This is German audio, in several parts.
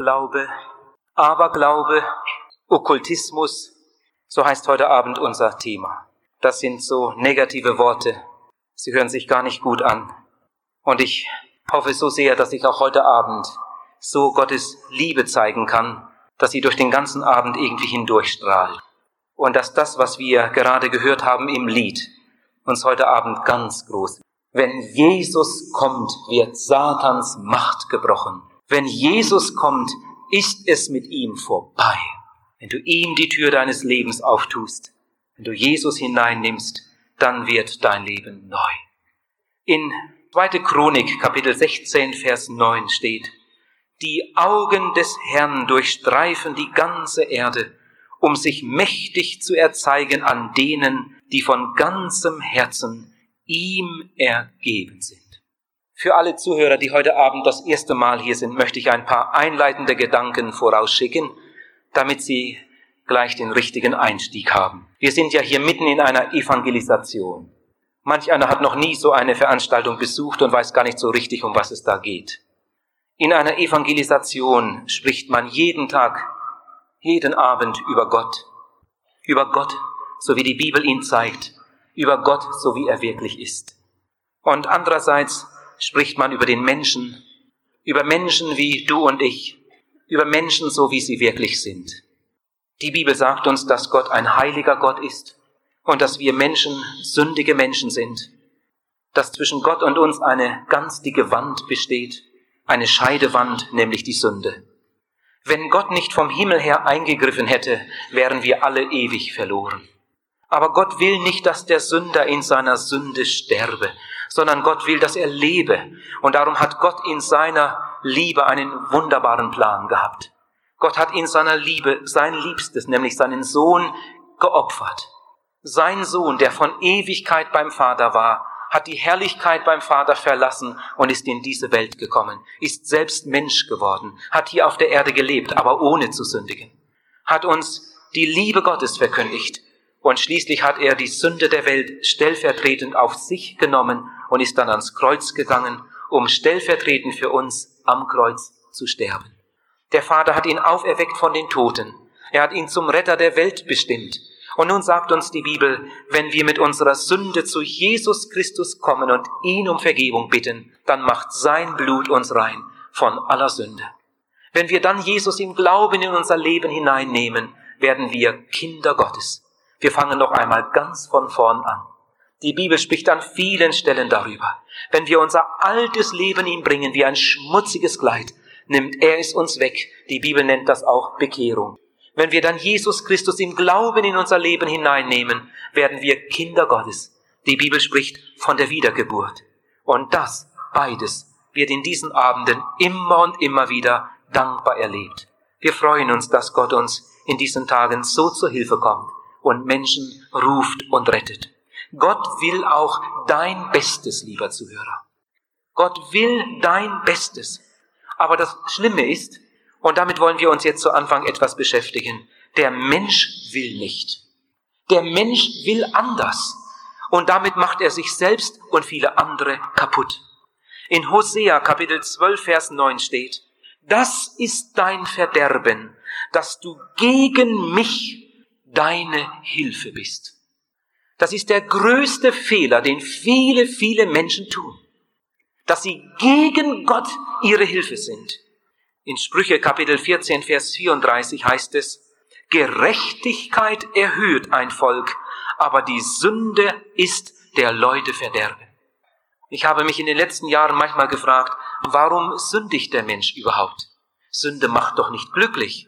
Unglaube, Aberglaube, Okkultismus, so heißt heute Abend unser Thema. Das sind so negative Worte. Sie hören sich gar nicht gut an. Und ich hoffe so sehr, dass ich auch heute Abend so Gottes Liebe zeigen kann, dass sie durch den ganzen Abend irgendwie hindurchstrahlt. Und dass das, was wir gerade gehört haben im Lied, uns heute Abend ganz groß. Wenn Jesus kommt, wird Satans Macht gebrochen. Wenn Jesus kommt, ist es mit ihm vorbei. Wenn du ihm die Tür deines Lebens auftust, wenn du Jesus hineinnimmst, dann wird dein Leben neu. In 2. Chronik, Kapitel 16, Vers 9 steht, die Augen des Herrn durchstreifen die ganze Erde, um sich mächtig zu erzeigen an denen, die von ganzem Herzen ihm ergeben sind. Für alle Zuhörer, die heute Abend das erste Mal hier sind, möchte ich ein paar einleitende Gedanken vorausschicken, damit Sie gleich den richtigen Einstieg haben. Wir sind ja hier mitten in einer Evangelisation. Manch einer hat noch nie so eine Veranstaltung besucht und weiß gar nicht so richtig, um was es da geht. In einer Evangelisation spricht man jeden Tag, jeden Abend über Gott. Über Gott, so wie die Bibel ihn zeigt. Über Gott, so wie er wirklich ist. Und andererseits spricht man über den Menschen, über Menschen wie du und ich, über Menschen so wie sie wirklich sind. Die Bibel sagt uns, dass Gott ein heiliger Gott ist und dass wir Menschen sündige Menschen sind, dass zwischen Gott und uns eine ganz dicke Wand besteht, eine Scheidewand, nämlich die Sünde. Wenn Gott nicht vom Himmel her eingegriffen hätte, wären wir alle ewig verloren. Aber Gott will nicht, dass der Sünder in seiner Sünde sterbe, sondern Gott will, dass er lebe. Und darum hat Gott in seiner Liebe einen wunderbaren Plan gehabt. Gott hat in seiner Liebe sein Liebstes, nämlich seinen Sohn, geopfert. Sein Sohn, der von Ewigkeit beim Vater war, hat die Herrlichkeit beim Vater verlassen und ist in diese Welt gekommen, ist selbst Mensch geworden, hat hier auf der Erde gelebt, aber ohne zu sündigen, hat uns die Liebe Gottes verkündigt und schließlich hat er die Sünde der Welt stellvertretend auf sich genommen und ist dann ans Kreuz gegangen, um stellvertretend für uns am Kreuz zu sterben. Der Vater hat ihn auferweckt von den Toten. Er hat ihn zum Retter der Welt bestimmt. Und nun sagt uns die Bibel, wenn wir mit unserer Sünde zu Jesus Christus kommen und ihn um Vergebung bitten, dann macht sein Blut uns rein von aller Sünde. Wenn wir dann Jesus im Glauben in unser Leben hineinnehmen, werden wir Kinder Gottes. Wir fangen noch einmal ganz von vorn an. Die Bibel spricht an vielen Stellen darüber. Wenn wir unser altes Leben ihm bringen wie ein schmutziges Kleid, nimmt er es uns weg. Die Bibel nennt das auch Bekehrung. Wenn wir dann Jesus Christus im Glauben in unser Leben hineinnehmen, werden wir Kinder Gottes. Die Bibel spricht von der Wiedergeburt. Und das, beides, wird in diesen Abenden immer und immer wieder dankbar erlebt. Wir freuen uns, dass Gott uns in diesen Tagen so zur Hilfe kommt und Menschen ruft und rettet. Gott will auch dein Bestes, lieber Zuhörer. Gott will dein Bestes. Aber das Schlimme ist, und damit wollen wir uns jetzt zu Anfang etwas beschäftigen, der Mensch will nicht. Der Mensch will anders. Und damit macht er sich selbst und viele andere kaputt. In Hosea Kapitel 12, Vers 9 steht, das ist dein Verderben, dass du gegen mich deine Hilfe bist. Das ist der größte Fehler, den viele, viele Menschen tun dass sie gegen Gott ihre Hilfe sind. In Sprüche Kapitel 14, Vers 34 heißt es, Gerechtigkeit erhöht ein Volk, aber die Sünde ist der Leute Verderben. Ich habe mich in den letzten Jahren manchmal gefragt, warum sündigt der Mensch überhaupt? Sünde macht doch nicht glücklich.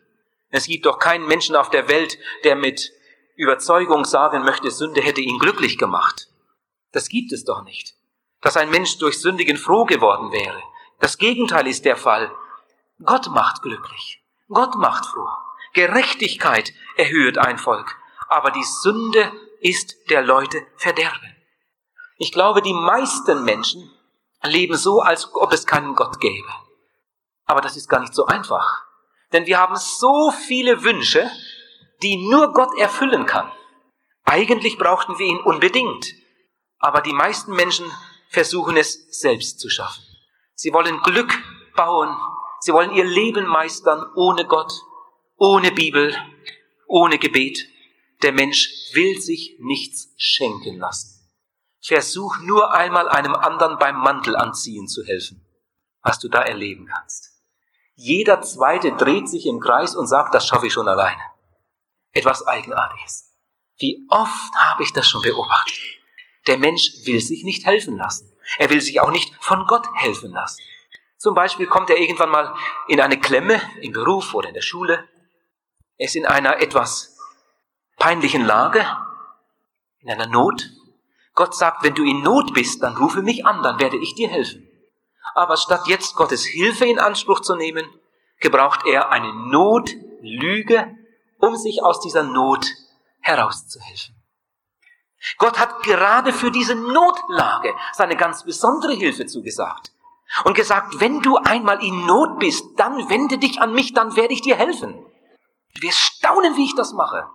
Es gibt doch keinen Menschen auf der Welt, der mit Überzeugung sagen möchte, Sünde hätte ihn glücklich gemacht. Das gibt es doch nicht dass ein Mensch durch Sündigen froh geworden wäre. Das Gegenteil ist der Fall. Gott macht glücklich. Gott macht froh. Gerechtigkeit erhöht ein Volk. Aber die Sünde ist der Leute Verderben. Ich glaube, die meisten Menschen leben so, als ob es keinen Gott gäbe. Aber das ist gar nicht so einfach. Denn wir haben so viele Wünsche, die nur Gott erfüllen kann. Eigentlich brauchten wir ihn unbedingt. Aber die meisten Menschen versuchen es selbst zu schaffen. Sie wollen Glück bauen, Sie wollen ihr Leben meistern ohne Gott, ohne Bibel, ohne Gebet. Der Mensch will sich nichts schenken lassen. Versuch nur einmal einem anderen beim Mantel anziehen zu helfen, was du da erleben kannst. Jeder zweite dreht sich im Kreis und sagt, das schaffe ich schon alleine. Etwas Eigenartiges. Wie oft habe ich das schon beobachtet? Der Mensch will sich nicht helfen lassen. Er will sich auch nicht von Gott helfen lassen. Zum Beispiel kommt er irgendwann mal in eine Klemme im Beruf oder in der Schule. Er ist in einer etwas peinlichen Lage, in einer Not. Gott sagt, wenn du in Not bist, dann rufe mich an, dann werde ich dir helfen. Aber statt jetzt Gottes Hilfe in Anspruch zu nehmen, gebraucht er eine Notlüge, um sich aus dieser Not herauszuhelfen. Gott hat gerade für diese Notlage seine ganz besondere Hilfe zugesagt und gesagt, wenn du einmal in Not bist, dann wende dich an mich, dann werde ich dir helfen. Wir staunen, wie ich das mache.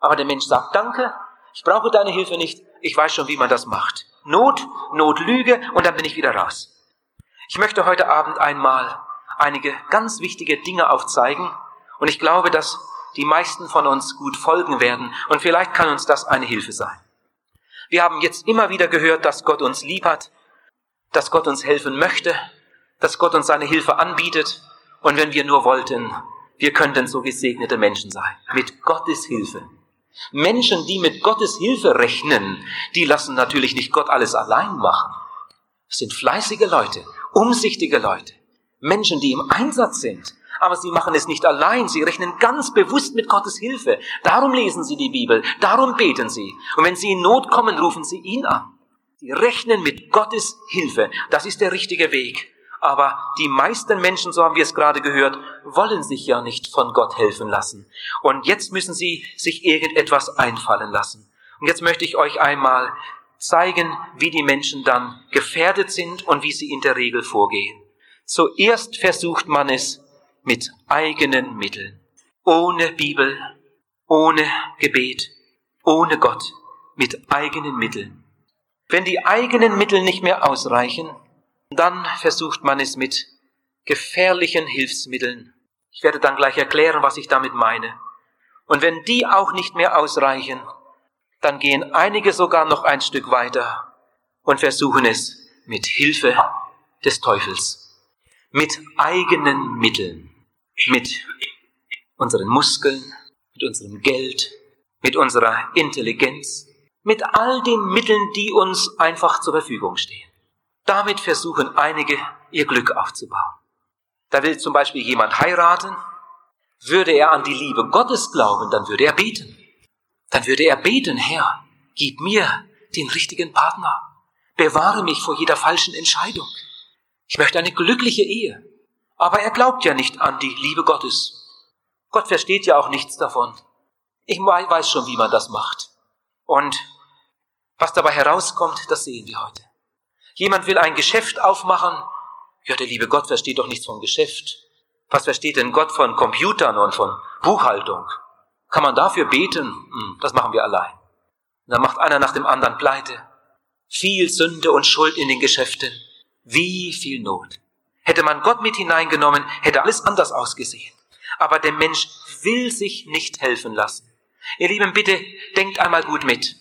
Aber der Mensch sagt, danke, ich brauche deine Hilfe nicht, ich weiß schon, wie man das macht. Not, Notlüge und dann bin ich wieder raus. Ich möchte heute Abend einmal einige ganz wichtige Dinge aufzeigen und ich glaube, dass die meisten von uns gut folgen werden und vielleicht kann uns das eine Hilfe sein. Wir haben jetzt immer wieder gehört, dass Gott uns lieb hat, dass Gott uns helfen möchte, dass Gott uns seine Hilfe anbietet und wenn wir nur wollten, wir könnten so gesegnete Menschen sein, mit Gottes Hilfe. Menschen, die mit Gottes Hilfe rechnen, die lassen natürlich nicht Gott alles allein machen. Es sind fleißige Leute, umsichtige Leute, Menschen, die im Einsatz sind. Aber sie machen es nicht allein, sie rechnen ganz bewusst mit Gottes Hilfe. Darum lesen sie die Bibel, darum beten sie. Und wenn sie in Not kommen, rufen sie ihn an. Sie rechnen mit Gottes Hilfe. Das ist der richtige Weg. Aber die meisten Menschen, so haben wir es gerade gehört, wollen sich ja nicht von Gott helfen lassen. Und jetzt müssen sie sich irgendetwas einfallen lassen. Und jetzt möchte ich euch einmal zeigen, wie die Menschen dann gefährdet sind und wie sie in der Regel vorgehen. Zuerst versucht man es mit eigenen Mitteln, ohne Bibel, ohne Gebet, ohne Gott, mit eigenen Mitteln. Wenn die eigenen Mittel nicht mehr ausreichen, dann versucht man es mit gefährlichen Hilfsmitteln. Ich werde dann gleich erklären, was ich damit meine. Und wenn die auch nicht mehr ausreichen, dann gehen einige sogar noch ein Stück weiter und versuchen es mit Hilfe des Teufels, mit eigenen Mitteln, mit unseren Muskeln, mit unserem Geld, mit unserer Intelligenz, mit all den Mitteln, die uns einfach zur Verfügung stehen. Damit versuchen einige ihr Glück aufzubauen. Da will zum Beispiel jemand heiraten, würde er an die Liebe Gottes glauben, dann würde er beten dann würde er beten, Herr, gib mir den richtigen Partner. Bewahre mich vor jeder falschen Entscheidung. Ich möchte eine glückliche Ehe. Aber er glaubt ja nicht an die Liebe Gottes. Gott versteht ja auch nichts davon. Ich weiß schon, wie man das macht. Und was dabei herauskommt, das sehen wir heute. Jemand will ein Geschäft aufmachen. Ja, der liebe Gott versteht doch nichts vom Geschäft. Was versteht denn Gott von Computern und von Buchhaltung? Kann man dafür beten? Hm, das machen wir allein. dann macht einer nach dem anderen pleite. Viel Sünde und Schuld in den Geschäften. Wie viel Not. Hätte man Gott mit hineingenommen, hätte alles anders ausgesehen. Aber der Mensch will sich nicht helfen lassen. Ihr Lieben, bitte denkt einmal gut mit.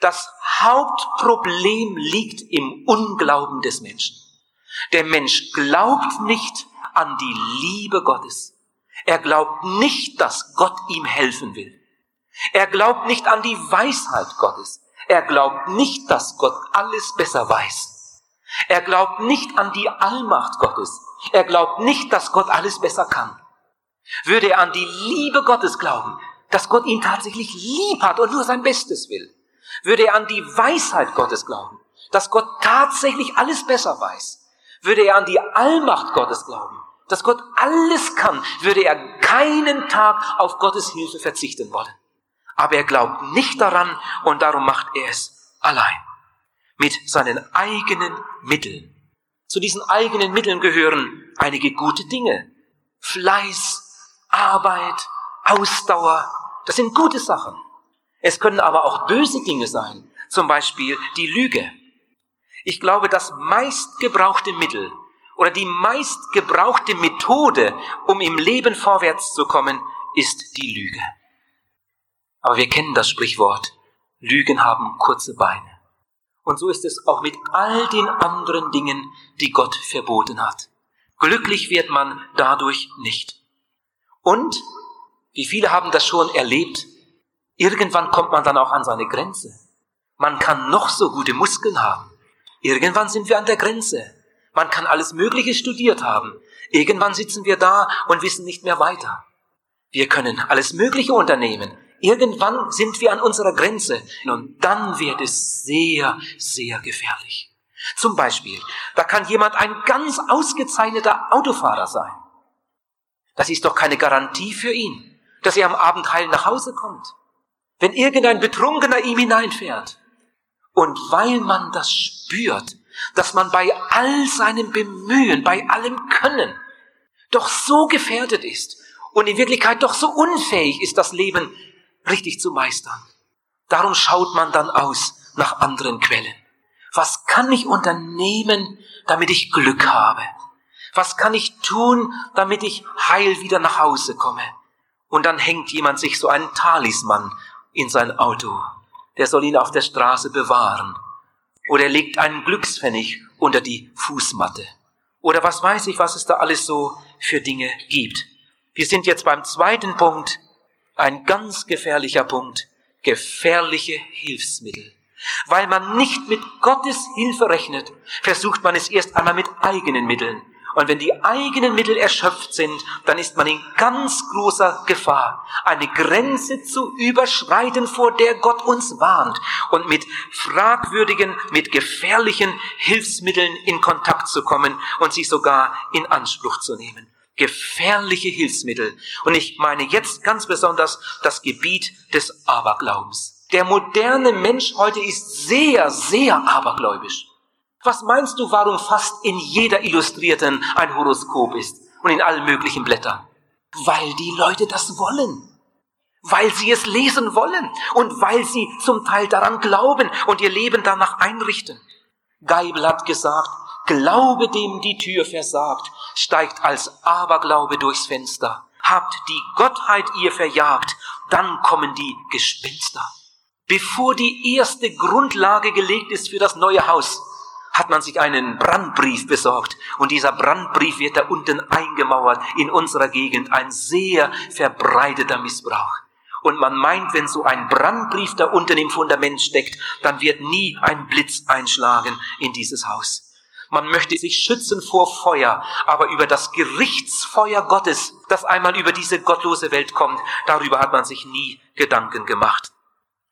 Das Hauptproblem liegt im Unglauben des Menschen. Der Mensch glaubt nicht an die Liebe Gottes. Er glaubt nicht, dass Gott ihm helfen will. Er glaubt nicht an die Weisheit Gottes. Er glaubt nicht, dass Gott alles besser weiß. Er glaubt nicht an die Allmacht Gottes. Er glaubt nicht, dass Gott alles besser kann. Würde er an die Liebe Gottes glauben, dass Gott ihn tatsächlich lieb hat und nur sein Bestes will, würde er an die Weisheit Gottes glauben, dass Gott tatsächlich alles besser weiß, würde er an die Allmacht Gottes glauben, dass Gott alles kann, würde er keinen Tag auf Gottes Hilfe verzichten wollen. Aber er glaubt nicht daran und darum macht er es allein. Mit seinen eigenen Mitteln. Zu diesen eigenen Mitteln gehören einige gute Dinge. Fleiß, Arbeit, Ausdauer. Das sind gute Sachen. Es können aber auch böse Dinge sein. Zum Beispiel die Lüge. Ich glaube, das meistgebrauchte Mittel, oder die meist gebrauchte Methode, um im Leben vorwärts zu kommen, ist die Lüge. Aber wir kennen das Sprichwort, Lügen haben kurze Beine. Und so ist es auch mit all den anderen Dingen, die Gott verboten hat. Glücklich wird man dadurch nicht. Und, wie viele haben das schon erlebt, irgendwann kommt man dann auch an seine Grenze. Man kann noch so gute Muskeln haben. Irgendwann sind wir an der Grenze. Man kann alles Mögliche studiert haben. Irgendwann sitzen wir da und wissen nicht mehr weiter. Wir können alles Mögliche unternehmen. Irgendwann sind wir an unserer Grenze und dann wird es sehr, sehr gefährlich. Zum Beispiel, da kann jemand ein ganz ausgezeichneter Autofahrer sein. Das ist doch keine Garantie für ihn, dass er am Abend heil nach Hause kommt. Wenn irgendein Betrunkener ihm hineinfährt. Und weil man das spürt, dass man bei all seinem Bemühen, bei allem Können, doch so gefährdet ist und in Wirklichkeit doch so unfähig ist, das Leben richtig zu meistern. Darum schaut man dann aus nach anderen Quellen. Was kann ich unternehmen, damit ich Glück habe? Was kann ich tun, damit ich heil wieder nach Hause komme? Und dann hängt jemand sich so einen Talisman in sein Auto. Der soll ihn auf der Straße bewahren. Oder er legt einen Glückspfennig unter die Fußmatte. Oder was weiß ich, was es da alles so für Dinge gibt. Wir sind jetzt beim zweiten Punkt, ein ganz gefährlicher Punkt, gefährliche Hilfsmittel. Weil man nicht mit Gottes Hilfe rechnet, versucht man es erst einmal mit eigenen Mitteln. Und wenn die eigenen Mittel erschöpft sind, dann ist man in ganz großer Gefahr, eine Grenze zu überschreiten, vor der Gott uns warnt und mit fragwürdigen, mit gefährlichen Hilfsmitteln in Kontakt zu kommen und sie sogar in Anspruch zu nehmen. Gefährliche Hilfsmittel. Und ich meine jetzt ganz besonders das Gebiet des Aberglaubens. Der moderne Mensch heute ist sehr, sehr abergläubisch. Was meinst du, warum fast in jeder Illustrierten ein Horoskop ist und in allen möglichen Blättern? Weil die Leute das wollen. Weil sie es lesen wollen und weil sie zum Teil daran glauben und ihr Leben danach einrichten. Geibel hat gesagt, Glaube dem die Tür versagt, steigt als Aberglaube durchs Fenster. Habt die Gottheit ihr verjagt, dann kommen die Gespenster. Bevor die erste Grundlage gelegt ist für das neue Haus, hat man sich einen Brandbrief besorgt. Und dieser Brandbrief wird da unten eingemauert in unserer Gegend. Ein sehr verbreiteter Missbrauch. Und man meint, wenn so ein Brandbrief da unten im Fundament steckt, dann wird nie ein Blitz einschlagen in dieses Haus. Man möchte sich schützen vor Feuer, aber über das Gerichtsfeuer Gottes, das einmal über diese gottlose Welt kommt, darüber hat man sich nie Gedanken gemacht.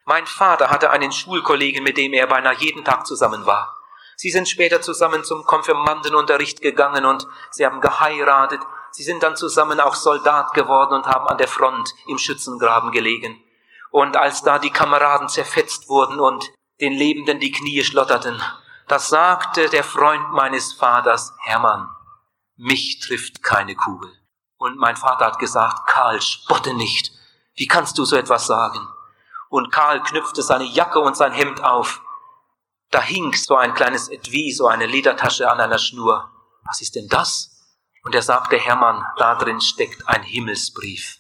Mein Vater hatte einen Schulkollegen, mit dem er beinahe jeden Tag zusammen war. Sie sind später zusammen zum Konfirmandenunterricht gegangen und sie haben geheiratet. Sie sind dann zusammen auch Soldat geworden und haben an der Front im Schützengraben gelegen. Und als da die Kameraden zerfetzt wurden und den Lebenden die Knie schlotterten, da sagte der Freund meines Vaters, Hermann, mich trifft keine Kugel. Und mein Vater hat gesagt, Karl, spotte nicht. Wie kannst du so etwas sagen? Und Karl knüpfte seine Jacke und sein Hemd auf da hing so ein kleines Etui, so eine Ledertasche an einer Schnur. Was ist denn das? Und er sagte, Hermann, da drin steckt ein Himmelsbrief.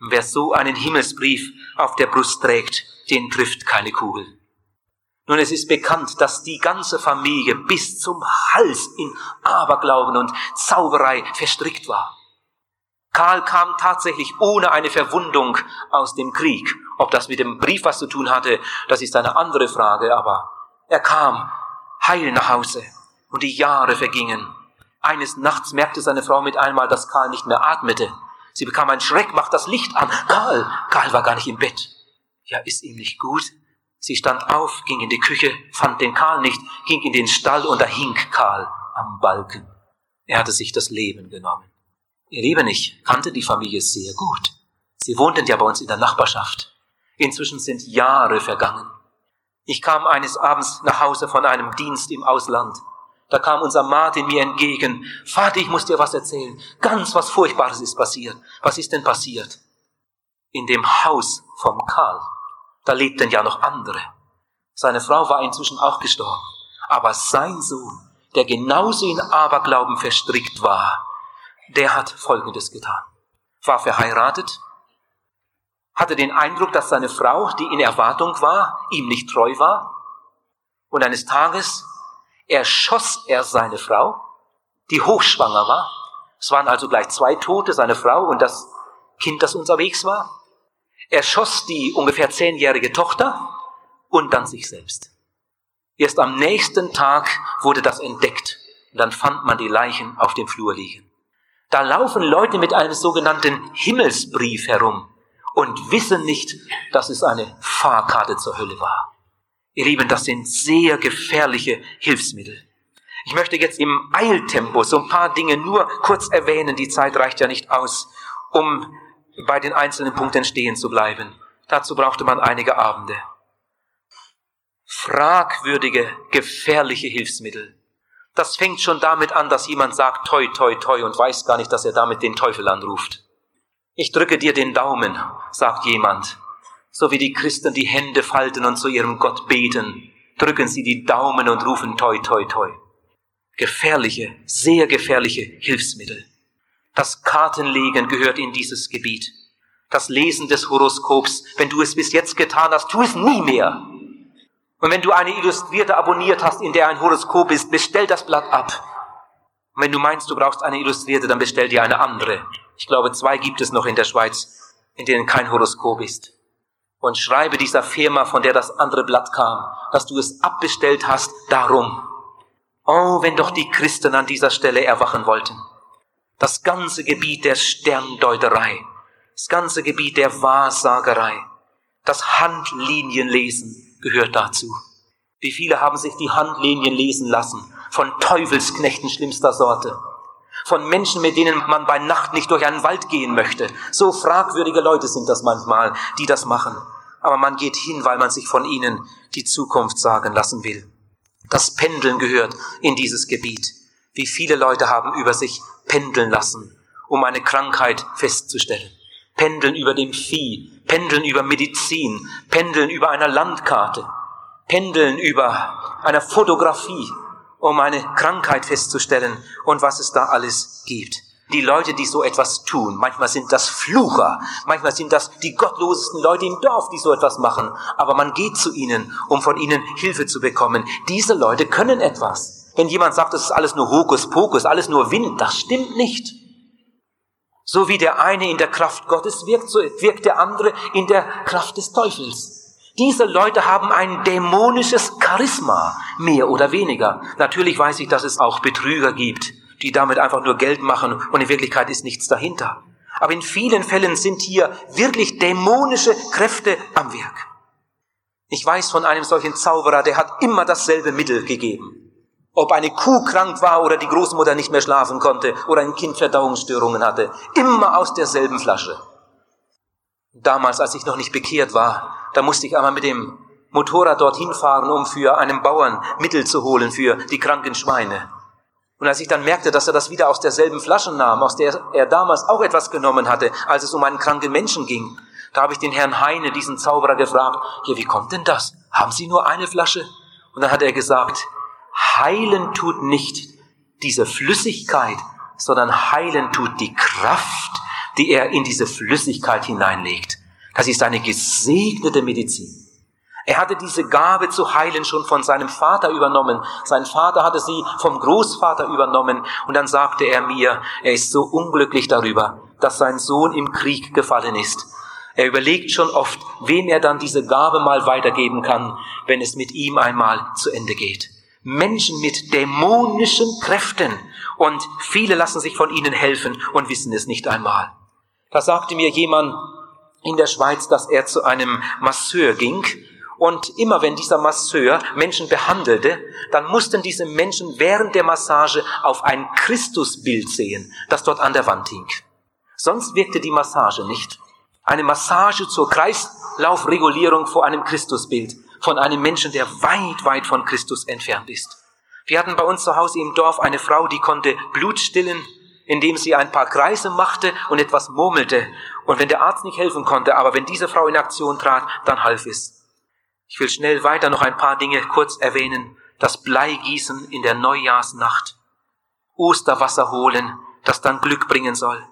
Und wer so einen Himmelsbrief auf der Brust trägt, den trifft keine Kugel. Nun, es ist bekannt, dass die ganze Familie bis zum Hals in Aberglauben und Zauberei verstrickt war. Karl kam tatsächlich ohne eine Verwundung aus dem Krieg. Ob das mit dem Brief was zu tun hatte, das ist eine andere Frage, aber er kam heil nach Hause und die Jahre vergingen. Eines Nachts merkte seine Frau mit einmal, dass Karl nicht mehr atmete. Sie bekam einen Schreck, macht das Licht an. Karl, Karl war gar nicht im Bett. Ja, ist ihm nicht gut? Sie stand auf, ging in die Küche, fand den Karl nicht, ging in den Stall und da hing Karl am Balken. Er hatte sich das Leben genommen. Ihr Lieben, ich kannte die Familie sehr gut. Sie wohnten ja bei uns in der Nachbarschaft. Inzwischen sind Jahre vergangen. Ich kam eines Abends nach Hause von einem Dienst im Ausland. Da kam unser Martin mir entgegen. Vater, ich muss dir was erzählen. Ganz was Furchtbares ist passiert. Was ist denn passiert? In dem Haus vom Karl, da lebten ja noch andere. Seine Frau war inzwischen auch gestorben. Aber sein Sohn, der genauso in Aberglauben verstrickt war, der hat Folgendes getan. War verheiratet, hatte den Eindruck, dass seine Frau, die in Erwartung war, ihm nicht treu war. Und eines Tages erschoss er seine Frau, die hochschwanger war. Es waren also gleich zwei Tote, seine Frau und das Kind, das unterwegs war. Er schoss die ungefähr zehnjährige Tochter und dann sich selbst. Erst am nächsten Tag wurde das entdeckt und dann fand man die Leichen auf dem Flur liegen. Da laufen Leute mit einem sogenannten Himmelsbrief herum und wissen nicht, dass es eine Fahrkarte zur Hölle war. Ihr Lieben, das sind sehr gefährliche Hilfsmittel. Ich möchte jetzt im Eiltempo so ein paar Dinge nur kurz erwähnen. Die Zeit reicht ja nicht aus, um bei den einzelnen Punkten stehen zu bleiben. Dazu brauchte man einige Abende. Fragwürdige, gefährliche Hilfsmittel. Das fängt schon damit an, dass jemand sagt, toi, toi, toi und weiß gar nicht, dass er damit den Teufel anruft. Ich drücke dir den Daumen, sagt jemand. So wie die Christen die Hände falten und zu ihrem Gott beten, drücken sie die Daumen und rufen toi, toi, toi. Gefährliche, sehr gefährliche Hilfsmittel. Das Kartenlegen gehört in dieses Gebiet. Das Lesen des Horoskops, wenn du es bis jetzt getan hast, tu es nie mehr. Und wenn du eine Illustrierte abonniert hast, in der ein Horoskop ist, bestell das Blatt ab. Und wenn du meinst, du brauchst eine Illustrierte, dann bestell dir eine andere. Ich glaube, zwei gibt es noch in der Schweiz, in denen kein Horoskop ist. Und schreibe dieser Firma, von der das andere Blatt kam, dass du es abbestellt hast, darum. Oh, wenn doch die Christen an dieser Stelle erwachen wollten. Das ganze Gebiet der Sterndeuterei, das ganze Gebiet der Wahrsagerei, das Handlinienlesen gehört dazu. Wie viele haben sich die Handlinien lesen lassen von Teufelsknechten schlimmster Sorte? von Menschen, mit denen man bei Nacht nicht durch einen Wald gehen möchte. So fragwürdige Leute sind das manchmal, die das machen. Aber man geht hin, weil man sich von ihnen die Zukunft sagen lassen will. Das Pendeln gehört in dieses Gebiet. Wie viele Leute haben über sich pendeln lassen, um eine Krankheit festzustellen. Pendeln über dem Vieh, pendeln über Medizin, pendeln über einer Landkarte, pendeln über einer Fotografie, um eine Krankheit festzustellen und was es da alles gibt. Die Leute, die so etwas tun, manchmal sind das Flucher, manchmal sind das die gottlosesten Leute im Dorf, die so etwas machen, aber man geht zu ihnen, um von ihnen Hilfe zu bekommen. Diese Leute können etwas. Wenn jemand sagt, das ist alles nur Hokuspokus, alles nur Wind, das stimmt nicht. So wie der eine in der Kraft Gottes wirkt, so wirkt der andere in der Kraft des Teufels. Diese Leute haben ein dämonisches Charisma, mehr oder weniger. Natürlich weiß ich, dass es auch Betrüger gibt, die damit einfach nur Geld machen und in Wirklichkeit ist nichts dahinter. Aber in vielen Fällen sind hier wirklich dämonische Kräfte am Werk. Ich weiß von einem solchen Zauberer, der hat immer dasselbe Mittel gegeben. Ob eine Kuh krank war oder die Großmutter nicht mehr schlafen konnte oder ein Kind Verdauungsstörungen hatte, immer aus derselben Flasche. Damals, als ich noch nicht bekehrt war, da musste ich einmal mit dem Motorrad dorthin fahren, um für einen Bauern Mittel zu holen für die kranken Schweine. Und als ich dann merkte, dass er das wieder aus derselben Flasche nahm, aus der er damals auch etwas genommen hatte, als es um einen kranken Menschen ging, da habe ich den Herrn Heine, diesen Zauberer, gefragt, ja, wie kommt denn das? Haben Sie nur eine Flasche? Und dann hat er gesagt, heilen tut nicht diese Flüssigkeit, sondern heilen tut die Kraft, die er in diese Flüssigkeit hineinlegt. Das ist eine gesegnete Medizin. Er hatte diese Gabe zu heilen schon von seinem Vater übernommen. Sein Vater hatte sie vom Großvater übernommen. Und dann sagte er mir, er ist so unglücklich darüber, dass sein Sohn im Krieg gefallen ist. Er überlegt schon oft, wem er dann diese Gabe mal weitergeben kann, wenn es mit ihm einmal zu Ende geht. Menschen mit dämonischen Kräften und viele lassen sich von ihnen helfen und wissen es nicht einmal. Da sagte mir jemand, in der Schweiz, dass er zu einem Masseur ging und immer wenn dieser Masseur Menschen behandelte, dann mussten diese Menschen während der Massage auf ein Christusbild sehen, das dort an der Wand hing. Sonst wirkte die Massage nicht. Eine Massage zur Kreislaufregulierung vor einem Christusbild von einem Menschen, der weit, weit von Christus entfernt ist. Wir hatten bei uns zu Hause im Dorf eine Frau, die konnte Blut stillen, indem sie ein paar Kreise machte und etwas murmelte. Und wenn der Arzt nicht helfen konnte, aber wenn diese Frau in Aktion trat, dann half es. Ich will schnell weiter noch ein paar Dinge kurz erwähnen. das Bleigießen in der Neujahrsnacht, Osterwasser holen, das dann Glück bringen soll.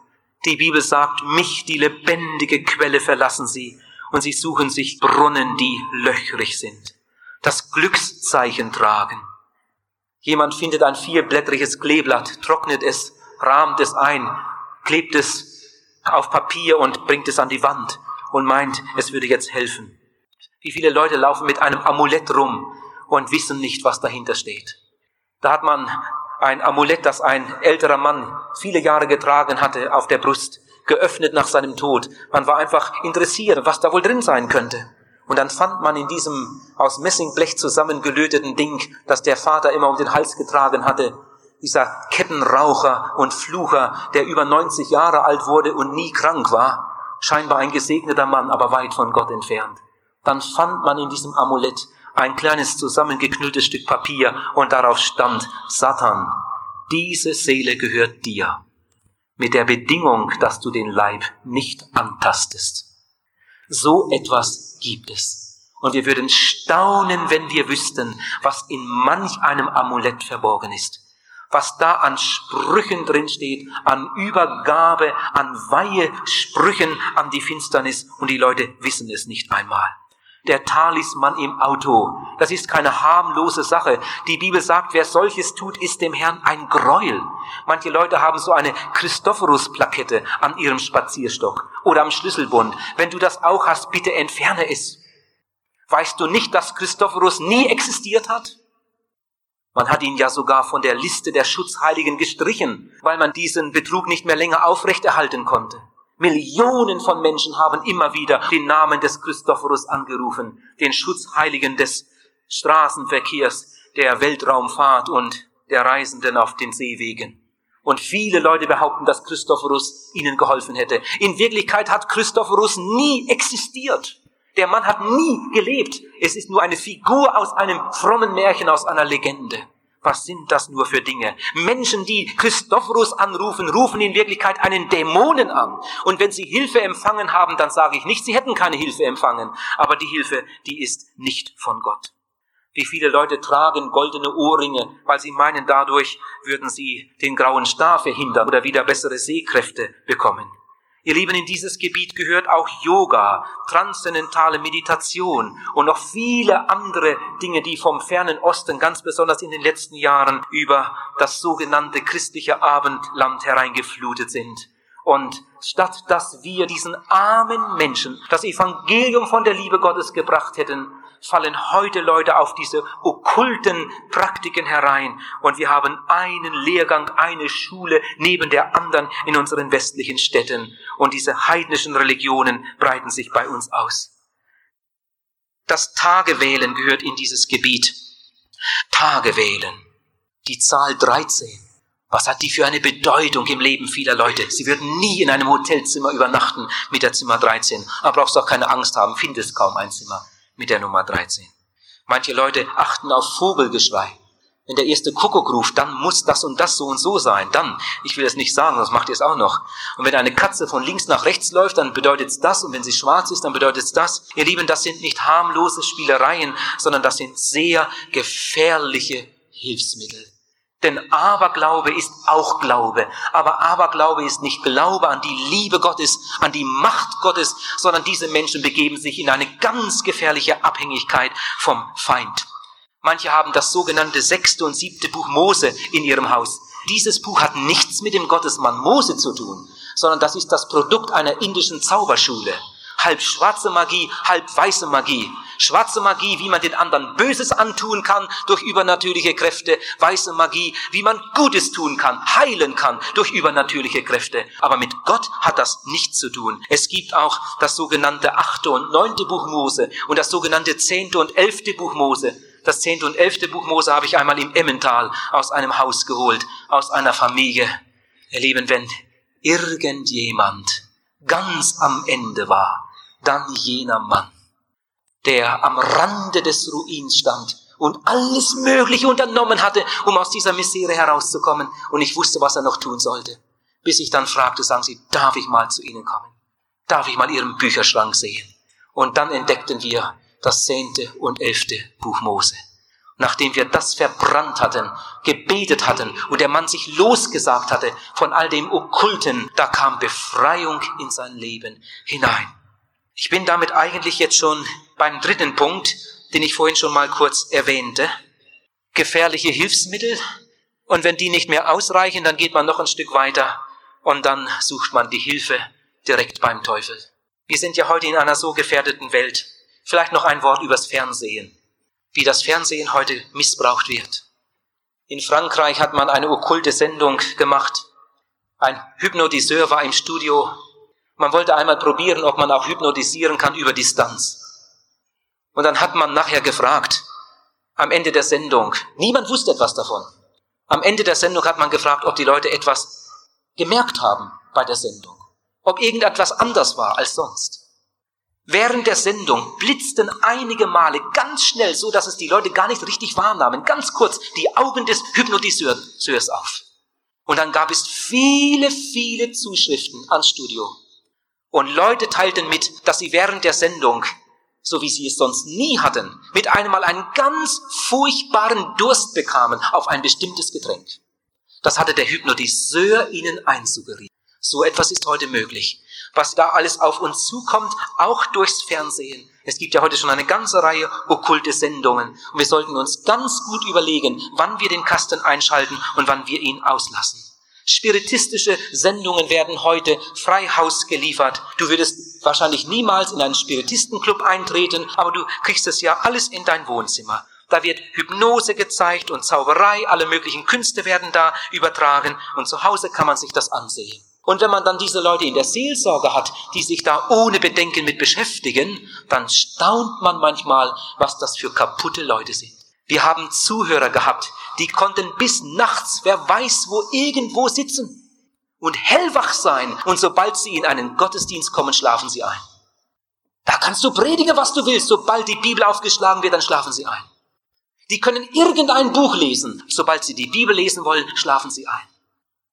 Die Bibel sagt, mich, die lebendige Quelle, verlassen sie und sie suchen sich Brunnen, die löchrig sind. Das Glückszeichen tragen. Jemand findet ein vierblättriges Kleeblatt, trocknet es, rahmt es ein, klebt es auf Papier und bringt es an die Wand und meint, es würde jetzt helfen. Wie viele Leute laufen mit einem Amulett rum und wissen nicht, was dahinter steht. Da hat man ein Amulett, das ein älterer Mann viele Jahre getragen hatte, auf der Brust, geöffnet nach seinem Tod. Man war einfach interessiert, was da wohl drin sein könnte. Und dann fand man in diesem aus Messingblech zusammengelöteten Ding, das der Vater immer um den Hals getragen hatte, dieser Kettenraucher und Flucher, der über 90 Jahre alt wurde und nie krank war, scheinbar ein gesegneter Mann, aber weit von Gott entfernt. Dann fand man in diesem Amulett ein kleines zusammengeknülltes Stück Papier und darauf stand Satan, diese Seele gehört dir, mit der Bedingung, dass du den Leib nicht antastest. So etwas gibt es. Und wir würden staunen, wenn wir wüssten, was in manch einem Amulett verborgen ist. Was da an Sprüchen drin steht, an Übergabe, an Weihe Sprüchen an die Finsternis und die Leute wissen es nicht einmal der Talisman im Auto. Das ist keine harmlose Sache. Die Bibel sagt, wer solches tut, ist dem Herrn ein Gräuel. Manche Leute haben so eine Christophorus-Plakette an ihrem Spazierstock oder am Schlüsselbund. Wenn du das auch hast, bitte entferne es. Weißt du nicht, dass Christophorus nie existiert hat? Man hat ihn ja sogar von der Liste der Schutzheiligen gestrichen, weil man diesen Betrug nicht mehr länger aufrechterhalten konnte. Millionen von Menschen haben immer wieder den Namen des Christophorus angerufen, den Schutzheiligen des Straßenverkehrs, der Weltraumfahrt und der Reisenden auf den Seewegen. Und viele Leute behaupten, dass Christophorus ihnen geholfen hätte. In Wirklichkeit hat Christophorus nie existiert. Der Mann hat nie gelebt. Es ist nur eine Figur aus einem frommen Märchen, aus einer Legende. Was sind das nur für Dinge? Menschen, die Christophorus anrufen, rufen in Wirklichkeit einen Dämonen an. Und wenn sie Hilfe empfangen haben, dann sage ich nicht, sie hätten keine Hilfe empfangen. Aber die Hilfe, die ist nicht von Gott. Wie viele Leute tragen goldene Ohrringe, weil sie meinen, dadurch würden sie den grauen Star verhindern oder wieder bessere Sehkräfte bekommen. Ihr Lieben, in dieses Gebiet gehört auch Yoga, transzendentale Meditation und noch viele andere Dinge, die vom fernen Osten ganz besonders in den letzten Jahren über das sogenannte christliche Abendland hereingeflutet sind. Und statt dass wir diesen armen Menschen das Evangelium von der Liebe Gottes gebracht hätten, fallen heute Leute auf diese okkulten Praktiken herein und wir haben einen Lehrgang, eine Schule neben der anderen in unseren westlichen Städten und diese heidnischen Religionen breiten sich bei uns aus. Das Tagewählen gehört in dieses Gebiet. Tagewählen. Die Zahl 13. Was hat die für eine Bedeutung im Leben vieler Leute? Sie würden nie in einem Hotelzimmer übernachten mit der Zimmer 13. Aber brauchst auch keine Angst haben, findest kaum ein Zimmer mit der Nummer 13. Manche Leute achten auf Vogelgeschrei. Wenn der erste Kuckuck ruft, dann muss das und das so und so sein. Dann, ich will es nicht sagen, das macht ihr es auch noch. Und wenn eine Katze von links nach rechts läuft, dann bedeutet es das. Und wenn sie schwarz ist, dann bedeutet es das. Ihr Lieben, das sind nicht harmlose Spielereien, sondern das sind sehr gefährliche Hilfsmittel. Denn Aberglaube ist auch Glaube. Aber Aberglaube ist nicht Glaube an die Liebe Gottes, an die Macht Gottes, sondern diese Menschen begeben sich in eine ganz gefährliche Abhängigkeit vom Feind. Manche haben das sogenannte sechste und siebte Buch Mose in ihrem Haus. Dieses Buch hat nichts mit dem Gottesmann Mose zu tun, sondern das ist das Produkt einer indischen Zauberschule halb schwarze Magie, halb weiße Magie. Schwarze Magie, wie man den anderen Böses antun kann durch übernatürliche Kräfte. Weiße Magie, wie man Gutes tun kann, heilen kann durch übernatürliche Kräfte. Aber mit Gott hat das nichts zu tun. Es gibt auch das sogenannte achte und neunte Buch Mose und das sogenannte zehnte und elfte Buch Mose. Das zehnte und elfte Buch Mose habe ich einmal im Emmental aus einem Haus geholt, aus einer Familie. Ihr Lieben, wenn irgendjemand ganz am Ende war, dann jener Mann, der am Rande des Ruins stand und alles Mögliche unternommen hatte, um aus dieser Misere herauszukommen. Und ich wusste, was er noch tun sollte. Bis ich dann fragte, sagen Sie, darf ich mal zu Ihnen kommen? Darf ich mal Ihren Bücherschrank sehen? Und dann entdeckten wir das zehnte und elfte Buch Mose. nachdem wir das verbrannt hatten, gebetet hatten und der Mann sich losgesagt hatte von all dem Okkulten, da kam Befreiung in sein Leben hinein. Ich bin damit eigentlich jetzt schon beim dritten Punkt, den ich vorhin schon mal kurz erwähnte. Gefährliche Hilfsmittel. Und wenn die nicht mehr ausreichen, dann geht man noch ein Stück weiter und dann sucht man die Hilfe direkt beim Teufel. Wir sind ja heute in einer so gefährdeten Welt. Vielleicht noch ein Wort übers Fernsehen wie das Fernsehen heute missbraucht wird. In Frankreich hat man eine okkulte Sendung gemacht. Ein Hypnotiseur war im Studio. Man wollte einmal probieren, ob man auch hypnotisieren kann über Distanz. Und dann hat man nachher gefragt, am Ende der Sendung, niemand wusste etwas davon. Am Ende der Sendung hat man gefragt, ob die Leute etwas gemerkt haben bei der Sendung. Ob irgendetwas anders war als sonst. Während der Sendung blitzten einige Male ganz schnell, so dass es die Leute gar nicht richtig wahrnahmen, ganz kurz die Augen des Hypnotiseurs auf. Und dann gab es viele, viele Zuschriften ans Studio. Und Leute teilten mit, dass sie während der Sendung, so wie sie es sonst nie hatten, mit einem Mal einen ganz furchtbaren Durst bekamen auf ein bestimmtes Getränk. Das hatte der Hypnotiseur ihnen einsuggeriert. So etwas ist heute möglich was da alles auf uns zukommt, auch durchs Fernsehen. Es gibt ja heute schon eine ganze Reihe okkulte Sendungen und wir sollten uns ganz gut überlegen, wann wir den Kasten einschalten und wann wir ihn auslassen. Spiritistische Sendungen werden heute frei Haus geliefert. Du würdest wahrscheinlich niemals in einen Spiritistenclub eintreten, aber du kriegst es ja alles in dein Wohnzimmer. Da wird Hypnose gezeigt und Zauberei, alle möglichen Künste werden da übertragen und zu Hause kann man sich das ansehen. Und wenn man dann diese Leute in der Seelsorge hat, die sich da ohne Bedenken mit beschäftigen, dann staunt man manchmal, was das für kaputte Leute sind. Wir haben Zuhörer gehabt, die konnten bis nachts, wer weiß wo, irgendwo sitzen und hellwach sein. Und sobald sie in einen Gottesdienst kommen, schlafen sie ein. Da kannst du predigen, was du willst. Sobald die Bibel aufgeschlagen wird, dann schlafen sie ein. Die können irgendein Buch lesen. Sobald sie die Bibel lesen wollen, schlafen sie ein.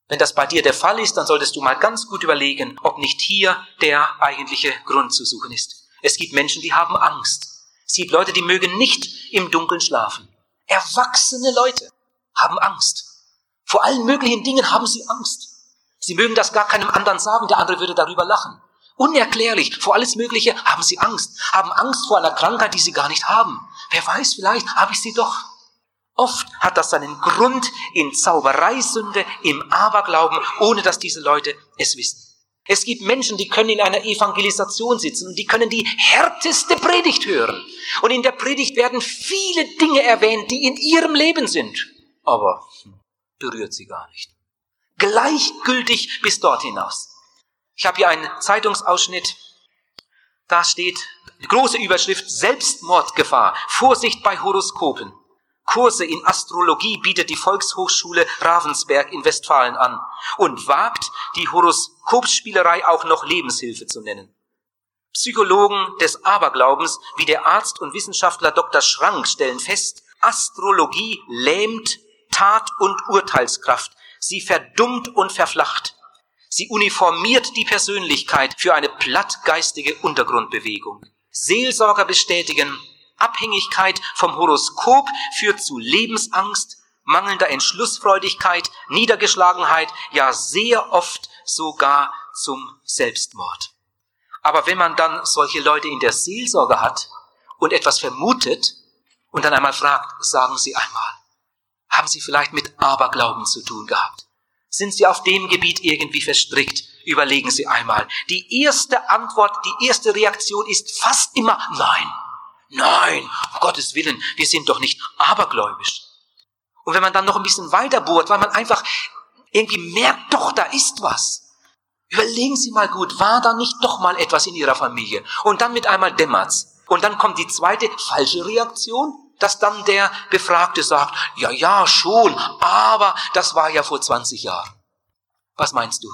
Wenn das bei dir der Fall ist, dann solltest du mal ganz gut überlegen, ob nicht hier der eigentliche Grund zu suchen ist. Es gibt Menschen, die haben Angst. Es gibt Leute, die mögen nicht im Dunkeln schlafen. Erwachsene Leute haben Angst. Vor allen möglichen Dingen haben sie Angst. Sie mögen das gar keinem anderen sagen, der andere würde darüber lachen. Unerklärlich, vor alles Mögliche haben sie Angst, haben Angst vor einer Krankheit, die sie gar nicht haben. Wer weiß, vielleicht habe ich sie doch. Oft hat das seinen Grund in Zaubereisünde, im Aberglauben, ohne dass diese Leute es wissen. Es gibt Menschen, die können in einer Evangelisation sitzen und die können die härteste Predigt hören. Und in der Predigt werden viele Dinge erwähnt, die in ihrem Leben sind. Aber berührt sie gar nicht. Gleichgültig bis dort hinaus. Ich habe hier einen Zeitungsausschnitt. Da steht große Überschrift Selbstmordgefahr. Vorsicht bei Horoskopen. Kurse in Astrologie bietet die Volkshochschule Ravensberg in Westfalen an und wagt, die Horoskopspielerei auch noch Lebenshilfe zu nennen. Psychologen des Aberglaubens wie der Arzt und Wissenschaftler Dr. Schrank stellen fest, Astrologie lähmt Tat- und Urteilskraft, sie verdummt und verflacht. Sie uniformiert die Persönlichkeit für eine plattgeistige Untergrundbewegung. Seelsorger bestätigen, Abhängigkeit vom Horoskop führt zu Lebensangst, mangelnder Entschlussfreudigkeit, Niedergeschlagenheit, ja sehr oft sogar zum Selbstmord. Aber wenn man dann solche Leute in der Seelsorge hat und etwas vermutet und dann einmal fragt, sagen Sie einmal, haben Sie vielleicht mit Aberglauben zu tun gehabt? Sind Sie auf dem Gebiet irgendwie verstrickt? Überlegen Sie einmal. Die erste Antwort, die erste Reaktion ist fast immer Nein. Nein, um Gottes Willen, wir sind doch nicht abergläubisch. Und wenn man dann noch ein bisschen weiter bohrt, weil man einfach irgendwie merkt, doch, da ist was. Überlegen Sie mal gut, war da nicht doch mal etwas in Ihrer Familie? Und dann mit einmal dämmert's. Und dann kommt die zweite falsche Reaktion, dass dann der Befragte sagt, ja, ja, schon, aber das war ja vor 20 Jahren. Was meinst du?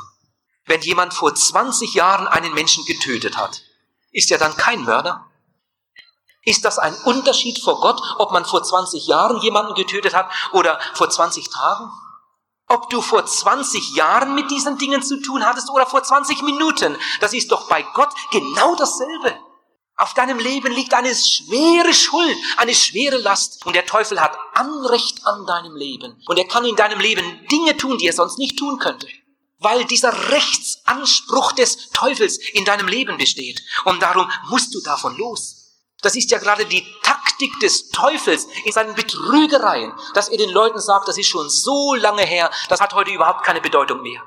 Wenn jemand vor 20 Jahren einen Menschen getötet hat, ist er dann kein Mörder? Ist das ein Unterschied vor Gott, ob man vor 20 Jahren jemanden getötet hat oder vor 20 Tagen? Ob du vor 20 Jahren mit diesen Dingen zu tun hattest oder vor 20 Minuten, das ist doch bei Gott genau dasselbe. Auf deinem Leben liegt eine schwere Schuld, eine schwere Last. Und der Teufel hat Anrecht an deinem Leben. Und er kann in deinem Leben Dinge tun, die er sonst nicht tun könnte. Weil dieser Rechtsanspruch des Teufels in deinem Leben besteht. Und darum musst du davon los. Das ist ja gerade die Taktik des Teufels in seinen Betrügereien, dass er den Leuten sagt, das ist schon so lange her, das hat heute überhaupt keine Bedeutung mehr.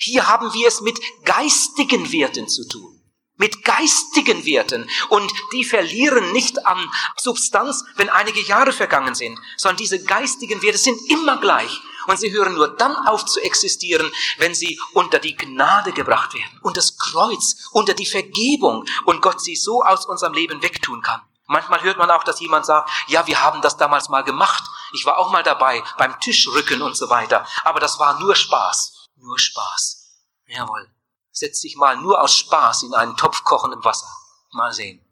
Hier haben wir es mit geistigen Werten zu tun mit geistigen Werten und die verlieren nicht an Substanz, wenn einige Jahre vergangen sind, sondern diese geistigen Werte sind immer gleich und sie hören nur dann auf zu existieren, wenn sie unter die Gnade gebracht werden, unter das Kreuz, unter die Vergebung und Gott sie so aus unserem Leben wegtun kann. Manchmal hört man auch, dass jemand sagt, ja, wir haben das damals mal gemacht. Ich war auch mal dabei beim Tischrücken und so weiter. Aber das war nur Spaß. Nur Spaß. Jawohl. Setz dich mal nur aus Spaß in einen Topf kochendem Wasser. Mal sehen.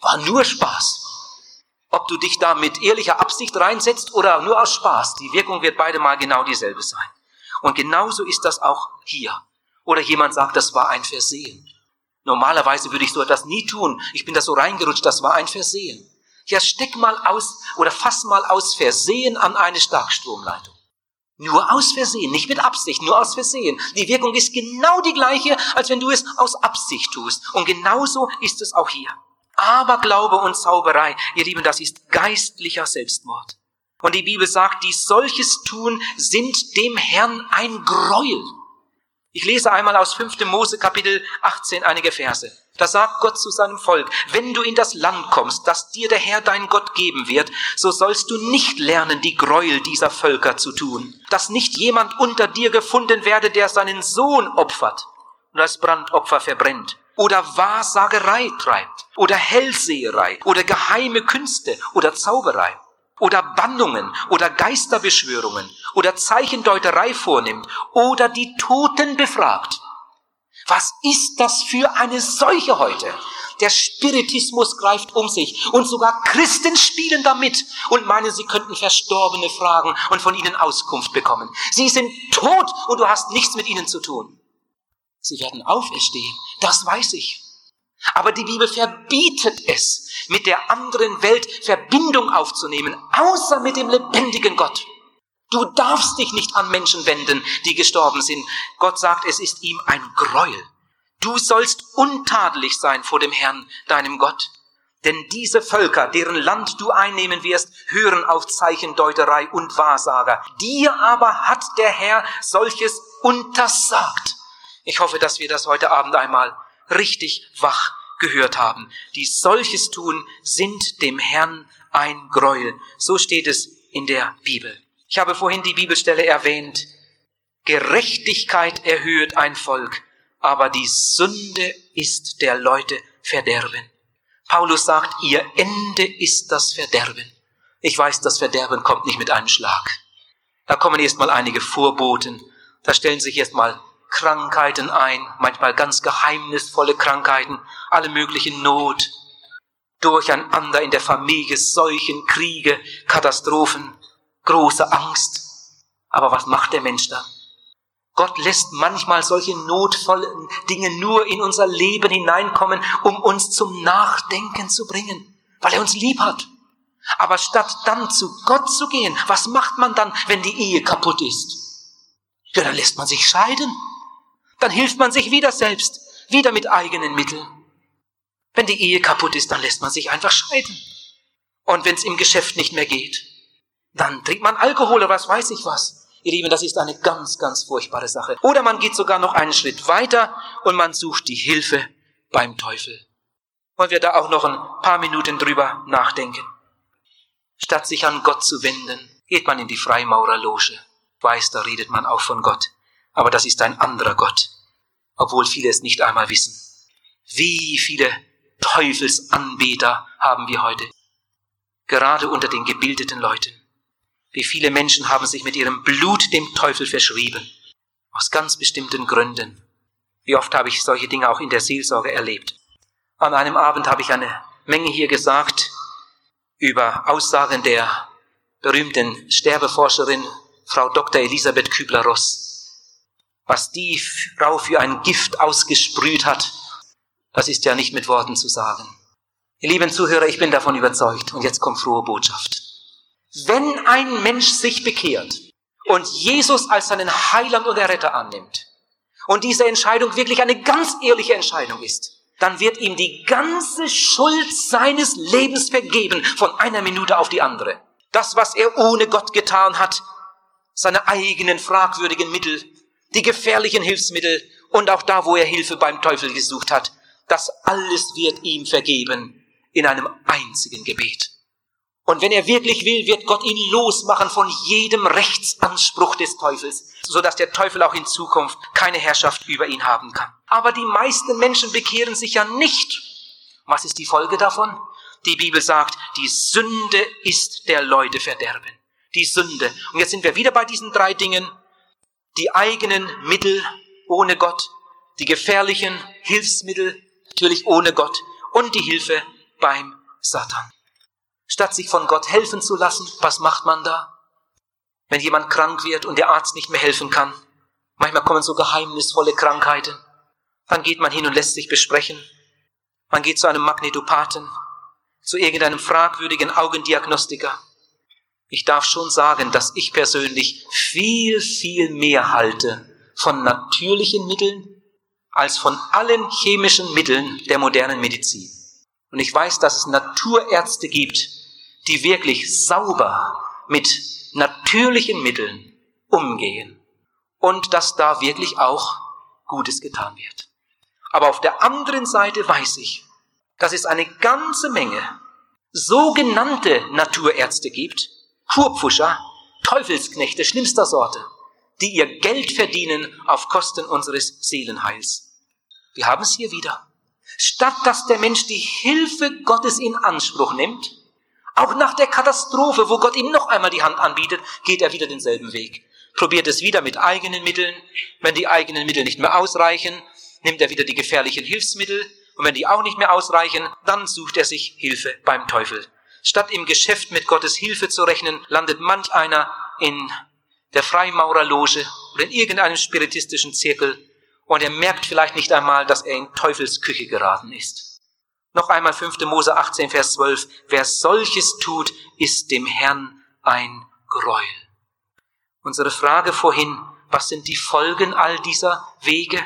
War nur Spaß. Ob du dich da mit ehrlicher Absicht reinsetzt oder nur aus Spaß, die Wirkung wird beide mal genau dieselbe sein. Und genauso ist das auch hier. Oder jemand sagt, das war ein Versehen. Normalerweise würde ich so etwas nie tun. Ich bin da so reingerutscht, das war ein Versehen. Ja, steck mal aus oder fass mal aus Versehen an eine Starkstromleitung. Nur aus Versehen, nicht mit Absicht, nur aus Versehen. Die Wirkung ist genau die gleiche, als wenn du es aus Absicht tust. Und genauso ist es auch hier. Aber Glaube und Zauberei, ihr Lieben, das ist geistlicher Selbstmord. Und die Bibel sagt, die solches tun, sind dem Herrn ein Gräuel. Ich lese einmal aus 5. Mose Kapitel 18 einige Verse. Da sagt Gott zu seinem Volk, wenn du in das Land kommst, das dir der Herr dein Gott geben wird, so sollst du nicht lernen, die Gräuel dieser Völker zu tun, dass nicht jemand unter dir gefunden werde, der seinen Sohn opfert und als Brandopfer verbrennt, oder Wahrsagerei treibt, oder Hellseherei, oder geheime Künste, oder Zauberei. Oder Bannungen. Oder Geisterbeschwörungen. Oder Zeichendeuterei vornimmt. Oder die Toten befragt. Was ist das für eine Seuche heute? Der Spiritismus greift um sich und sogar Christen spielen damit und meinen, sie könnten Verstorbene fragen und von ihnen Auskunft bekommen. Sie sind tot und du hast nichts mit ihnen zu tun. Sie werden auferstehen, das weiß ich. Aber die Bibel verbietet es, mit der anderen Welt Verbindung aufzunehmen, außer mit dem lebendigen Gott. Du darfst dich nicht an Menschen wenden, die gestorben sind. Gott sagt, es ist ihm ein Gräuel. Du sollst untadelig sein vor dem Herrn, deinem Gott. Denn diese Völker, deren Land du einnehmen wirst, hören auf Zeichendeuterei und Wahrsager. Dir aber hat der Herr solches untersagt. Ich hoffe, dass wir das heute Abend einmal richtig wach gehört haben. Die solches tun, sind dem Herrn ein Gräuel. So steht es in der Bibel. Ich habe vorhin die Bibelstelle erwähnt. Gerechtigkeit erhöht ein Volk, aber die Sünde ist der Leute Verderben. Paulus sagt, ihr Ende ist das Verderben. Ich weiß, das Verderben kommt nicht mit einem Schlag. Da kommen erst mal einige Vorboten. Da stellen sich erst mal Krankheiten ein, manchmal ganz geheimnisvolle Krankheiten, alle möglichen Not, Durcheinander in der Familie, Seuchen, Kriege, Katastrophen, große Angst. Aber was macht der Mensch dann? Gott lässt manchmal solche notvollen Dinge nur in unser Leben hineinkommen, um uns zum Nachdenken zu bringen, weil er uns lieb hat. Aber statt dann zu Gott zu gehen, was macht man dann, wenn die Ehe kaputt ist? Ja, dann lässt man sich scheiden. Dann hilft man sich wieder selbst, wieder mit eigenen Mitteln. Wenn die Ehe kaputt ist, dann lässt man sich einfach scheiden. Und wenn es im Geschäft nicht mehr geht, dann trinkt man Alkohol oder was weiß ich was. Ihr Lieben, das ist eine ganz, ganz furchtbare Sache. Oder man geht sogar noch einen Schritt weiter und man sucht die Hilfe beim Teufel. Wollen wir da auch noch ein paar Minuten drüber nachdenken? Statt sich an Gott zu wenden, geht man in die Freimaurerloge. Weiß, da redet man auch von Gott aber das ist ein anderer Gott, obwohl viele es nicht einmal wissen. Wie viele Teufelsanbeter haben wir heute, gerade unter den gebildeten Leuten. Wie viele Menschen haben sich mit ihrem Blut dem Teufel verschrieben, aus ganz bestimmten Gründen. Wie oft habe ich solche Dinge auch in der Seelsorge erlebt. An einem Abend habe ich eine Menge hier gesagt über Aussagen der berühmten Sterbeforscherin Frau Dr. Elisabeth Kübler-Ross was die Frau für ein Gift ausgesprüht hat, das ist ja nicht mit Worten zu sagen. Ihr lieben Zuhörer, ich bin davon überzeugt, und jetzt kommt frohe Botschaft. Wenn ein Mensch sich bekehrt und Jesus als seinen Heiland und Erretter annimmt, und diese Entscheidung wirklich eine ganz ehrliche Entscheidung ist, dann wird ihm die ganze Schuld seines Lebens vergeben von einer Minute auf die andere. Das, was er ohne Gott getan hat, seine eigenen fragwürdigen Mittel, die gefährlichen Hilfsmittel und auch da, wo er Hilfe beim Teufel gesucht hat, das alles wird ihm vergeben in einem einzigen Gebet. Und wenn er wirklich will, wird Gott ihn losmachen von jedem Rechtsanspruch des Teufels, so dass der Teufel auch in Zukunft keine Herrschaft über ihn haben kann. Aber die meisten Menschen bekehren sich ja nicht. Was ist die Folge davon? Die Bibel sagt, die Sünde ist der Leute Verderben. Die Sünde. Und jetzt sind wir wieder bei diesen drei Dingen. Die eigenen Mittel ohne Gott, die gefährlichen Hilfsmittel natürlich ohne Gott und die Hilfe beim Satan. Statt sich von Gott helfen zu lassen, was macht man da? Wenn jemand krank wird und der Arzt nicht mehr helfen kann, manchmal kommen so geheimnisvolle Krankheiten, dann geht man hin und lässt sich besprechen. Man geht zu einem Magnetopathen, zu irgendeinem fragwürdigen Augendiagnostiker. Ich darf schon sagen, dass ich persönlich viel, viel mehr halte von natürlichen Mitteln als von allen chemischen Mitteln der modernen Medizin. Und ich weiß, dass es Naturärzte gibt, die wirklich sauber mit natürlichen Mitteln umgehen und dass da wirklich auch Gutes getan wird. Aber auf der anderen Seite weiß ich, dass es eine ganze Menge sogenannte Naturärzte gibt, Purpfuscher, Teufelsknechte schlimmster Sorte, die ihr Geld verdienen auf Kosten unseres Seelenheils. Wir haben es hier wieder. Statt dass der Mensch die Hilfe Gottes in Anspruch nimmt, auch nach der Katastrophe, wo Gott ihm noch einmal die Hand anbietet, geht er wieder denselben Weg. Probiert es wieder mit eigenen Mitteln. Wenn die eigenen Mittel nicht mehr ausreichen, nimmt er wieder die gefährlichen Hilfsmittel. Und wenn die auch nicht mehr ausreichen, dann sucht er sich Hilfe beim Teufel. Statt im Geschäft mit Gottes Hilfe zu rechnen, landet manch einer in der Freimaurerloge oder in irgendeinem spiritistischen Zirkel und er merkt vielleicht nicht einmal, dass er in Teufels Küche geraten ist. Noch einmal 5. Mose 18, Vers 12. Wer solches tut, ist dem Herrn ein Gräuel. Unsere Frage vorhin, was sind die Folgen all dieser Wege?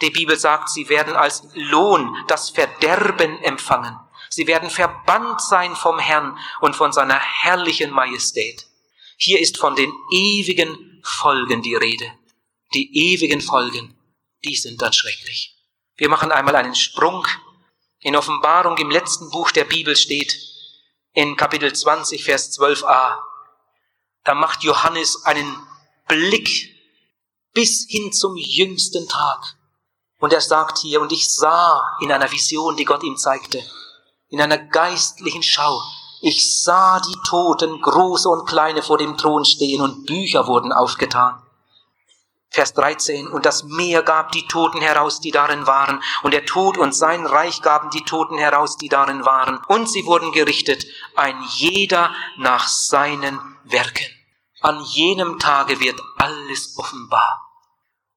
Die Bibel sagt, sie werden als Lohn das Verderben empfangen. Sie werden verbannt sein vom Herrn und von seiner herrlichen Majestät. Hier ist von den ewigen Folgen die Rede. Die ewigen Folgen, die sind dann schrecklich. Wir machen einmal einen Sprung in Offenbarung im letzten Buch der Bibel steht, in Kapitel 20, Vers 12a, da macht Johannes einen Blick bis hin zum jüngsten Tag. Und er sagt hier, und ich sah in einer Vision, die Gott ihm zeigte, in einer geistlichen Schau, ich sah die Toten, große und kleine, vor dem Thron stehen und Bücher wurden aufgetan. Vers 13, und das Meer gab die Toten heraus, die darin waren, und der Tod und sein Reich gaben die Toten heraus, die darin waren, und sie wurden gerichtet, ein jeder nach seinen Werken. An jenem Tage wird alles offenbar.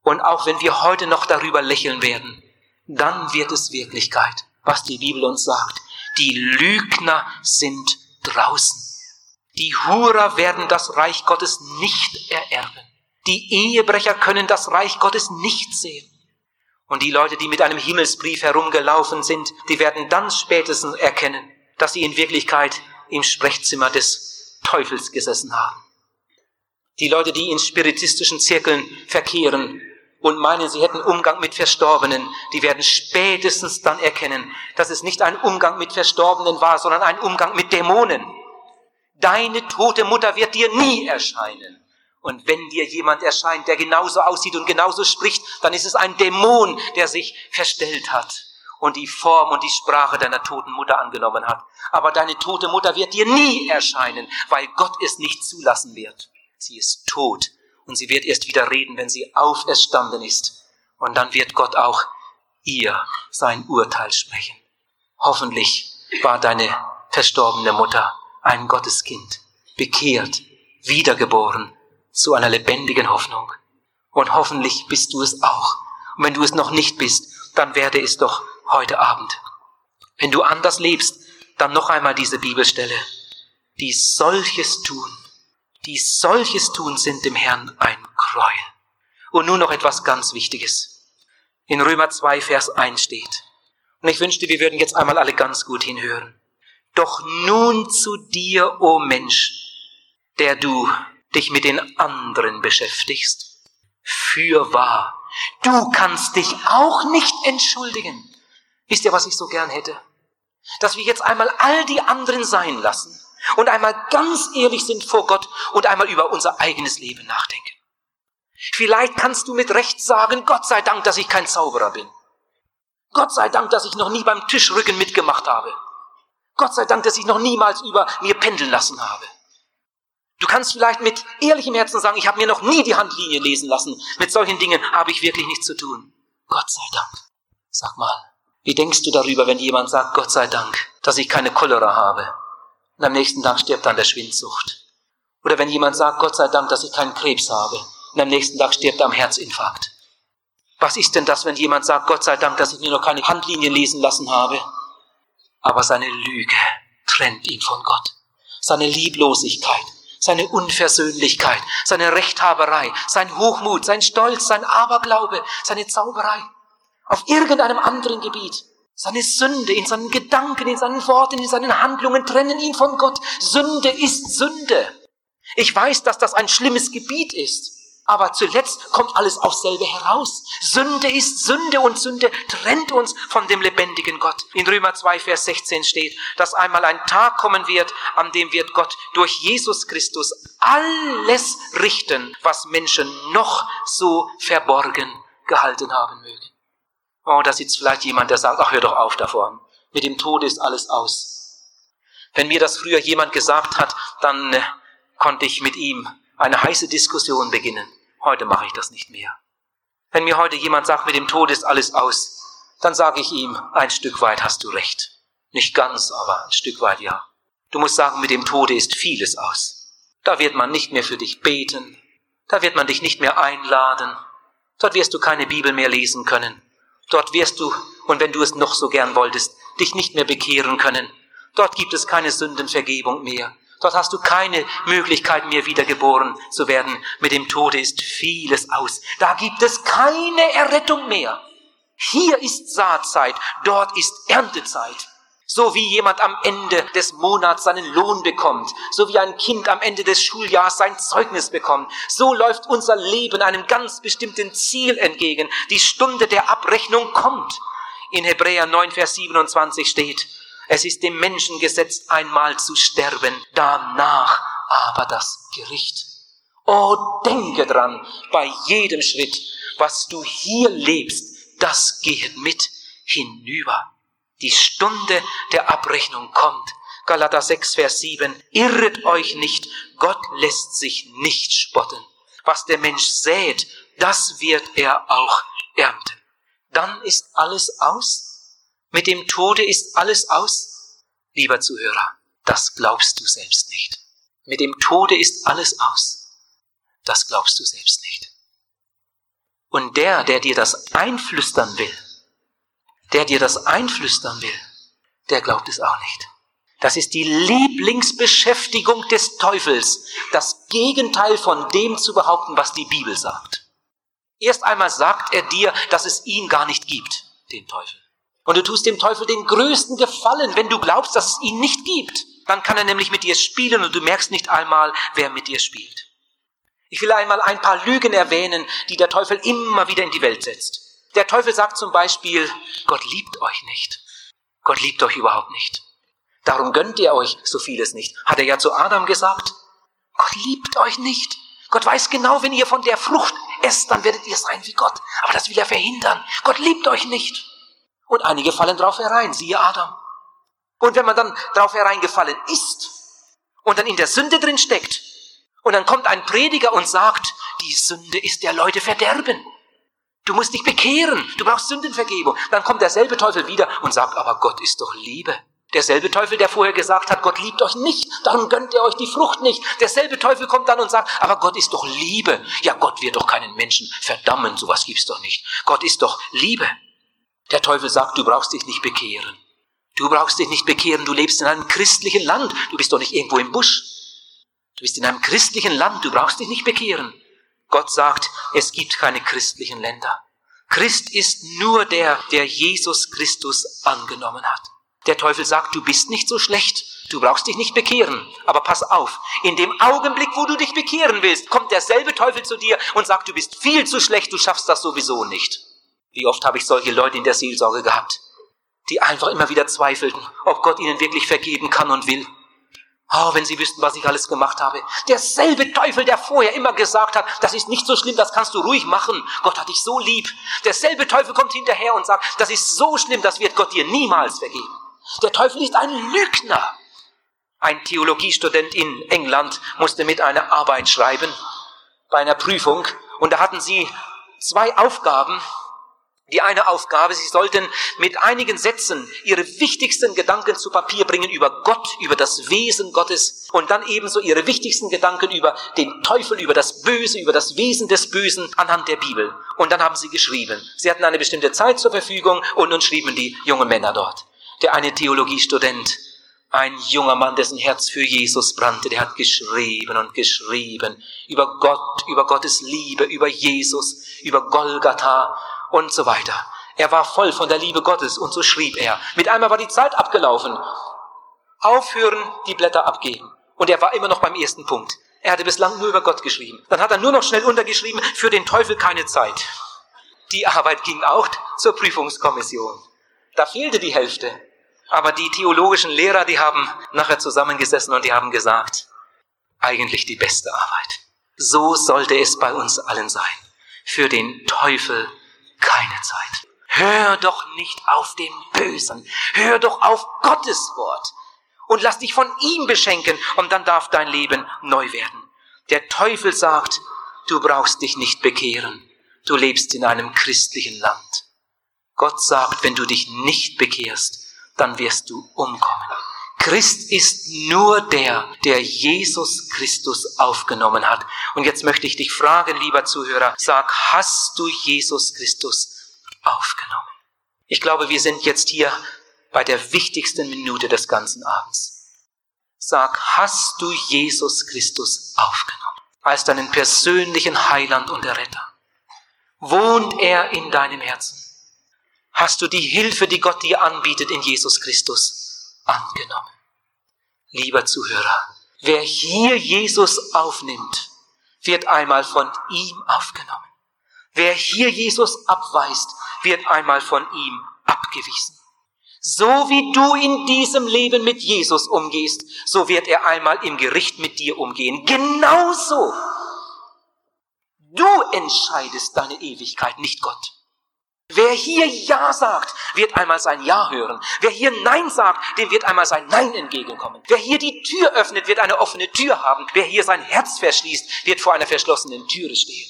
Und auch wenn wir heute noch darüber lächeln werden, dann wird es Wirklichkeit, was die Bibel uns sagt. Die Lügner sind draußen. Die Hurer werden das Reich Gottes nicht ererben. Die Ehebrecher können das Reich Gottes nicht sehen. Und die Leute, die mit einem Himmelsbrief herumgelaufen sind, die werden dann spätestens erkennen, dass sie in Wirklichkeit im Sprechzimmer des Teufels gesessen haben. Die Leute, die in spiritistischen Zirkeln verkehren und meinen, sie hätten Umgang mit Verstorbenen, die werden spätestens dann erkennen, dass es nicht ein Umgang mit Verstorbenen war, sondern ein Umgang mit Dämonen. Deine tote Mutter wird dir nie erscheinen. Und wenn dir jemand erscheint, der genauso aussieht und genauso spricht, dann ist es ein Dämon, der sich verstellt hat und die Form und die Sprache deiner toten Mutter angenommen hat. Aber deine tote Mutter wird dir nie erscheinen, weil Gott es nicht zulassen wird. Sie ist tot und sie wird erst wieder reden, wenn sie auferstanden ist. Und dann wird Gott auch ihr sein Urteil sprechen. Hoffentlich war deine verstorbene Mutter ein Gotteskind, bekehrt, wiedergeboren zu einer lebendigen Hoffnung. Und hoffentlich bist du es auch. Und wenn du es noch nicht bist, dann werde es doch heute Abend. Wenn du anders lebst Dann noch einmal diese Bibelstelle. Die solches tun, die solches tun, sind dem Herrn ein Gräuel. Und nun noch etwas ganz Wichtiges. In Römer 2, Vers 1 steht. Und ich wünschte, wir würden jetzt einmal alle ganz gut hinhören. Doch nun zu dir, o oh Mensch, der du dich mit den anderen beschäftigst. Für wahr, du kannst dich auch nicht entschuldigen. Wisst ihr, was ich so gern hätte? Dass wir jetzt einmal all die anderen sein lassen und einmal ganz ehrlich sind vor Gott und einmal über unser eigenes Leben nachdenken. Vielleicht kannst du mit Recht sagen, Gott sei Dank, dass ich kein Zauberer bin. Gott sei Dank, dass ich noch nie beim Tischrücken mitgemacht habe. Gott sei Dank, dass ich noch niemals über mir pendeln lassen habe. Du kannst vielleicht mit ehrlichem Herzen sagen, ich habe mir noch nie die Handlinie lesen lassen. Mit solchen Dingen habe ich wirklich nichts zu tun. Gott sei Dank. Sag mal, wie denkst du darüber, wenn jemand sagt, Gott sei Dank, dass ich keine Cholera habe? Und am nächsten Tag stirbt an der Schwindsucht. Oder wenn jemand sagt, Gott sei Dank, dass ich keinen Krebs habe. Und am nächsten Tag stirbt er am Herzinfarkt. Was ist denn das, wenn jemand sagt, Gott sei Dank, dass ich mir noch keine Handlinien lesen lassen habe? Aber seine Lüge trennt ihn von Gott. Seine Lieblosigkeit, seine Unversöhnlichkeit, seine Rechthaberei, sein Hochmut, sein Stolz, sein Aberglaube, seine Zauberei. Auf irgendeinem anderen Gebiet. Seine Sünde in seinen Gedanken, in seinen Worten, in seinen Handlungen trennen ihn von Gott. Sünde ist Sünde. Ich weiß, dass das ein schlimmes Gebiet ist. Aber zuletzt kommt alles aufs selbe heraus. Sünde ist Sünde und Sünde trennt uns von dem lebendigen Gott. In Römer 2, Vers 16 steht, dass einmal ein Tag kommen wird, an dem wird Gott durch Jesus Christus alles richten, was Menschen noch so verborgen gehalten haben mögen. Oh, da sitzt vielleicht jemand, der sagt, ach, hör doch auf davon. Mit dem Tod ist alles aus. Wenn mir das früher jemand gesagt hat, dann äh, konnte ich mit ihm eine heiße Diskussion beginnen. Heute mache ich das nicht mehr. Wenn mir heute jemand sagt, mit dem Tod ist alles aus, dann sage ich ihm, ein Stück weit hast du recht. Nicht ganz, aber ein Stück weit ja. Du musst sagen, mit dem Tode ist vieles aus. Da wird man nicht mehr für dich beten. Da wird man dich nicht mehr einladen. Dort wirst du keine Bibel mehr lesen können. Dort wirst du, und wenn du es noch so gern wolltest, dich nicht mehr bekehren können. Dort gibt es keine Sündenvergebung mehr. Dort hast du keine Möglichkeit mehr wiedergeboren zu werden. Mit dem Tode ist vieles aus. Da gibt es keine Errettung mehr. Hier ist Saatzeit, dort ist Erntezeit. So wie jemand am Ende des Monats seinen Lohn bekommt, so wie ein Kind am Ende des Schuljahrs sein Zeugnis bekommt, so läuft unser Leben einem ganz bestimmten Ziel entgegen. Die Stunde der Abrechnung kommt. In Hebräer 9, Vers 27 steht, es ist dem Menschen gesetzt, einmal zu sterben, danach aber das Gericht. Oh, denke dran, bei jedem Schritt, was du hier lebst, das geht mit hinüber. Die Stunde der Abrechnung kommt. Galater 6, Vers 7. Irret euch nicht, Gott lässt sich nicht spotten. Was der Mensch sät, das wird er auch ernten. Dann ist alles aus mit dem Tode ist alles aus? Lieber Zuhörer, das glaubst du selbst nicht. Mit dem Tode ist alles aus. Das glaubst du selbst nicht. Und der, der dir das einflüstern will, der dir das einflüstern will, der glaubt es auch nicht. Das ist die Lieblingsbeschäftigung des Teufels, das Gegenteil von dem zu behaupten, was die Bibel sagt. Erst einmal sagt er dir, dass es ihn gar nicht gibt, den Teufel. Und du tust dem Teufel den größten Gefallen, wenn du glaubst, dass es ihn nicht gibt. Dann kann er nämlich mit dir spielen und du merkst nicht einmal, wer mit dir spielt. Ich will einmal ein paar Lügen erwähnen, die der Teufel immer wieder in die Welt setzt. Der Teufel sagt zum Beispiel, Gott liebt euch nicht. Gott liebt euch überhaupt nicht. Darum gönnt ihr euch so vieles nicht. Hat er ja zu Adam gesagt. Gott liebt euch nicht. Gott weiß genau, wenn ihr von der Frucht esst, dann werdet ihr sein wie Gott. Aber das will er verhindern. Gott liebt euch nicht. Und einige fallen drauf herein, siehe Adam. Und wenn man dann drauf hereingefallen ist und dann in der Sünde drin steckt und dann kommt ein Prediger und sagt, die Sünde ist der Leute Verderben. Du musst dich bekehren, du brauchst Sündenvergebung. Dann kommt derselbe Teufel wieder und sagt, aber Gott ist doch Liebe. Derselbe Teufel, der vorher gesagt hat, Gott liebt euch nicht, darum gönnt ihr euch die Frucht nicht. Derselbe Teufel kommt dann und sagt, aber Gott ist doch Liebe. Ja, Gott wird doch keinen Menschen verdammen, sowas gibt's doch nicht. Gott ist doch Liebe. Der Teufel sagt, du brauchst dich nicht bekehren. Du brauchst dich nicht bekehren, du lebst in einem christlichen Land, du bist doch nicht irgendwo im Busch. Du bist in einem christlichen Land, du brauchst dich nicht bekehren. Gott sagt, es gibt keine christlichen Länder. Christ ist nur der, der Jesus Christus angenommen hat. Der Teufel sagt, du bist nicht so schlecht, du brauchst dich nicht bekehren. Aber pass auf, in dem Augenblick, wo du dich bekehren willst, kommt derselbe Teufel zu dir und sagt, du bist viel zu schlecht, du schaffst das sowieso nicht. Wie oft habe ich solche Leute in der Seelsorge gehabt, die einfach immer wieder zweifelten, ob Gott ihnen wirklich vergeben kann und will. Oh, wenn Sie wüssten, was ich alles gemacht habe. Derselbe Teufel, der vorher immer gesagt hat, das ist nicht so schlimm, das kannst du ruhig machen. Gott hat dich so lieb. Derselbe Teufel kommt hinterher und sagt, das ist so schlimm, das wird Gott dir niemals vergeben. Der Teufel ist ein Lügner. Ein Theologiestudent in England musste mit einer Arbeit schreiben, bei einer Prüfung, und da hatten sie zwei Aufgaben, die eine Aufgabe, sie sollten mit einigen Sätzen ihre wichtigsten Gedanken zu Papier bringen über Gott, über das Wesen Gottes und dann ebenso ihre wichtigsten Gedanken über den Teufel, über das Böse, über das Wesen des Bösen anhand der Bibel. Und dann haben sie geschrieben. Sie hatten eine bestimmte Zeit zur Verfügung und nun schrieben die jungen Männer dort. Der eine Theologiestudent, ein junger Mann, dessen Herz für Jesus brannte, der hat geschrieben und geschrieben über Gott, über Gottes Liebe, über Jesus, über Golgatha und so weiter. Er war voll von der Liebe Gottes und so schrieb er. Mit einmal war die Zeit abgelaufen. Aufhören, die Blätter abgeben. Und er war immer noch beim ersten Punkt. Er hatte bislang nur über Gott geschrieben. Dann hat er nur noch schnell untergeschrieben, für den Teufel keine Zeit. Die Arbeit ging auch zur Prüfungskommission. Da fehlte die Hälfte. Aber die theologischen Lehrer, die haben nachher zusammengesessen und die haben gesagt, eigentlich die beste Arbeit. So sollte es bei uns allen sein. Für den Teufel keine Zeit. Hör doch nicht auf den Bösen. Hör doch auf Gottes Wort. Und lass dich von ihm beschenken und dann darf dein Leben neu werden. Der Teufel sagt, du brauchst dich nicht bekehren. Du lebst in einem christlichen Land. Gott sagt, wenn du dich nicht bekehrst, dann wirst du umkommen. Christ ist nur der, der Jesus Christus aufgenommen hat. Und jetzt möchte ich dich fragen, lieber Zuhörer, sag, hast du Jesus Christus aufgenommen? Ich glaube, wir sind jetzt hier bei der wichtigsten Minute des ganzen Abends. Sag, hast du Jesus Christus aufgenommen als deinen persönlichen Heiland und Erretter? Wohnt er in deinem Herzen? Hast du die Hilfe, die Gott dir anbietet in Jesus Christus? Angenommen. Lieber Zuhörer, wer hier Jesus aufnimmt, wird einmal von ihm aufgenommen. Wer hier Jesus abweist, wird einmal von ihm abgewiesen. So wie du in diesem Leben mit Jesus umgehst, so wird er einmal im Gericht mit dir umgehen. Genauso. Du entscheidest deine Ewigkeit, nicht Gott. Wer hier Ja sagt, wird einmal sein Ja hören. Wer hier Nein sagt, dem wird einmal sein Nein entgegenkommen. Wer hier die Tür öffnet, wird eine offene Tür haben. Wer hier sein Herz verschließt, wird vor einer verschlossenen Türe stehen.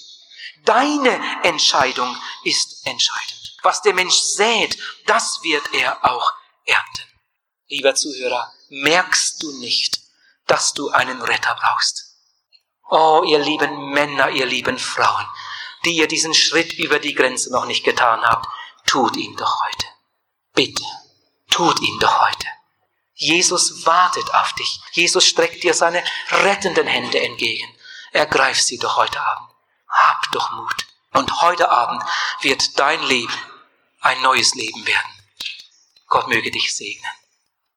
Deine Entscheidung ist entscheidend. Was der Mensch sät, das wird er auch ernten. Lieber Zuhörer, merkst du nicht, dass du einen Retter brauchst? Oh, ihr lieben Männer, ihr lieben Frauen, die ihr diesen Schritt über die Grenze noch nicht getan habt, tut ihn doch heute. Bitte, tut ihn doch heute. Jesus wartet auf dich. Jesus streckt dir seine rettenden Hände entgegen. Ergreif sie doch heute Abend. Hab doch Mut. Und heute Abend wird dein Leben ein neues Leben werden. Gott möge dich segnen.